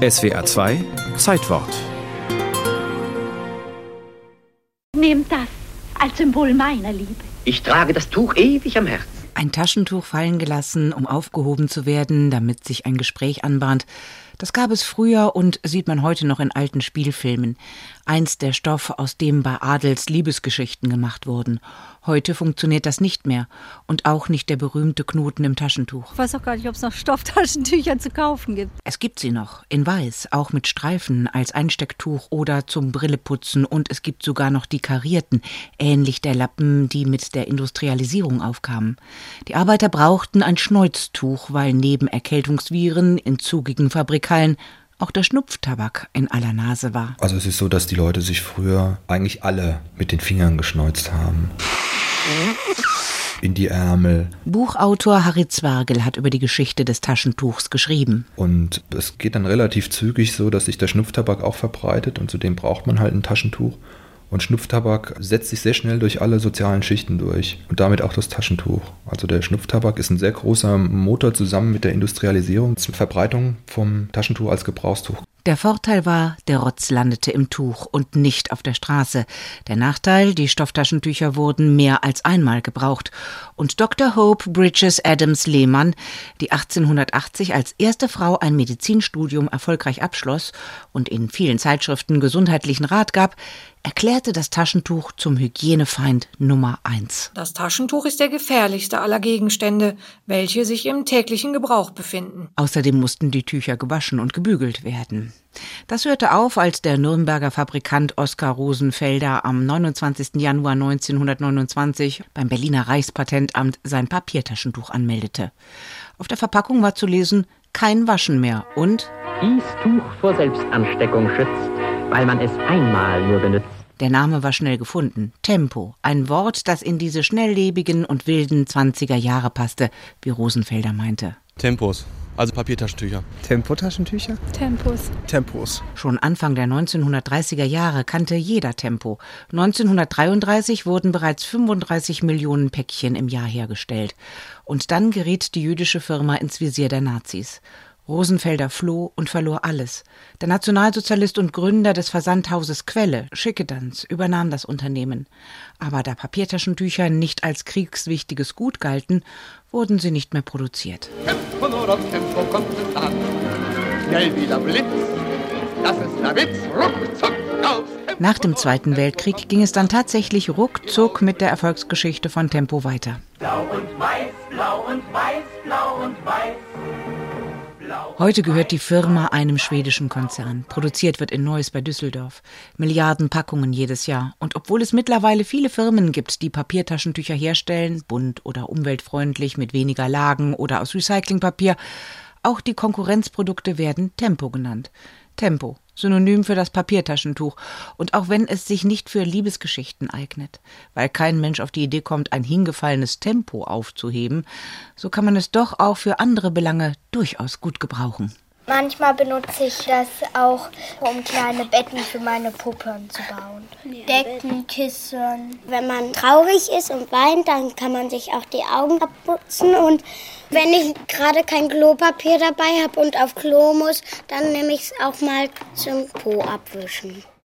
SWR 2 Zeitwort. Nehmt das als Symbol meiner Liebe. Ich trage das Tuch ewig am Herzen. Ein Taschentuch fallen gelassen, um aufgehoben zu werden, damit sich ein Gespräch anbahnt. Das gab es früher und sieht man heute noch in alten Spielfilmen. Einst der Stoff, aus dem bei Adels Liebesgeschichten gemacht wurden. Heute funktioniert das nicht mehr und auch nicht der berühmte Knoten im Taschentuch. Ich weiß auch gar nicht, ob es noch Stofftaschentücher zu kaufen gibt. Es gibt sie noch, in weiß, auch mit Streifen als Einstecktuch oder zum Brilleputzen und es gibt sogar noch die karierten, ähnlich der Lappen, die mit der Industrialisierung aufkamen. Die Arbeiter brauchten ein Schneuztuch, weil neben Erkältungsviren in zugigen Fabrikhallen auch der Schnupftabak in aller Nase war. Also es ist so, dass die Leute sich früher eigentlich alle mit den Fingern geschneuzt haben. In die Ärmel. Buchautor Harry Zwergel hat über die Geschichte des Taschentuchs geschrieben. Und es geht dann relativ zügig so, dass sich der Schnupftabak auch verbreitet und zudem braucht man halt ein Taschentuch. Und Schnupftabak setzt sich sehr schnell durch alle sozialen Schichten durch und damit auch das Taschentuch. Also der Schnupftabak ist ein sehr großer Motor zusammen mit der Industrialisierung zur Verbreitung vom Taschentuch als Gebrauchstuch. Der Vorteil war, der Rotz landete im Tuch und nicht auf der Straße. Der Nachteil, die Stofftaschentücher wurden mehr als einmal gebraucht. Und Dr. Hope Bridges Adams Lehmann, die 1880 als erste Frau ein Medizinstudium erfolgreich abschloss und in vielen Zeitschriften gesundheitlichen Rat gab, erklärte das Taschentuch zum Hygienefeind Nummer eins. Das Taschentuch ist der gefährlichste aller Gegenstände, welche sich im täglichen Gebrauch befinden. Außerdem mussten die Tücher gewaschen und gebügelt werden. Das hörte auf, als der Nürnberger Fabrikant Oskar Rosenfelder am 29. Januar 1929 beim Berliner Reichspatentamt sein Papiertaschentuch anmeldete. Auf der Verpackung war zu lesen, kein Waschen mehr und Dies Tuch vor Selbstansteckung schützt, weil man es einmal nur benutzt. Der Name war schnell gefunden. Tempo. Ein Wort, das in diese schnelllebigen und wilden 20er Jahre passte, wie Rosenfelder meinte. Tempos. Also Papiertaschentücher. Tempotaschentücher? Tempos. Tempos. Schon Anfang der 1930er Jahre kannte jeder Tempo. 1933 wurden bereits 35 Millionen Päckchen im Jahr hergestellt. Und dann geriet die jüdische Firma ins Visier der Nazis. Rosenfelder floh und verlor alles. Der Nationalsozialist und Gründer des Versandhauses Quelle, Schickedanz, übernahm das Unternehmen. Aber da Papiertaschentücher nicht als kriegswichtiges Gut galten, wurden sie nicht mehr produziert. Tempo nur das Tempo kommt es an. Schnell wie der Blitz, das ist der Witz, ruckzuck aufs Tempo. Nach dem Zweiten Weltkrieg ging es dann tatsächlich ruckzuck mit der Erfolgsgeschichte von Tempo weiter. Blau und weiß, blau und weiß, blau und weiß. Heute gehört die Firma einem schwedischen Konzern. Produziert wird in Neuss bei Düsseldorf. Milliarden Packungen jedes Jahr. Und obwohl es mittlerweile viele Firmen gibt, die Papiertaschentücher herstellen, bunt oder umweltfreundlich mit weniger Lagen oder aus Recyclingpapier, auch die Konkurrenzprodukte werden Tempo genannt. Tempo, Synonym für das Papiertaschentuch. Und auch wenn es sich nicht für Liebesgeschichten eignet, weil kein Mensch auf die Idee kommt, ein hingefallenes Tempo aufzuheben, so kann man es doch auch für andere Belange durchaus gut gebrauchen. Manchmal benutze ich das auch, um kleine Betten für meine Puppen zu bauen. Decken, Kissen. Wenn man traurig ist und weint, dann kann man sich auch die Augen abputzen. Und wenn ich gerade kein Klopapier dabei habe und auf Klo muss, dann nehme ich es auch mal zum Po abwischen.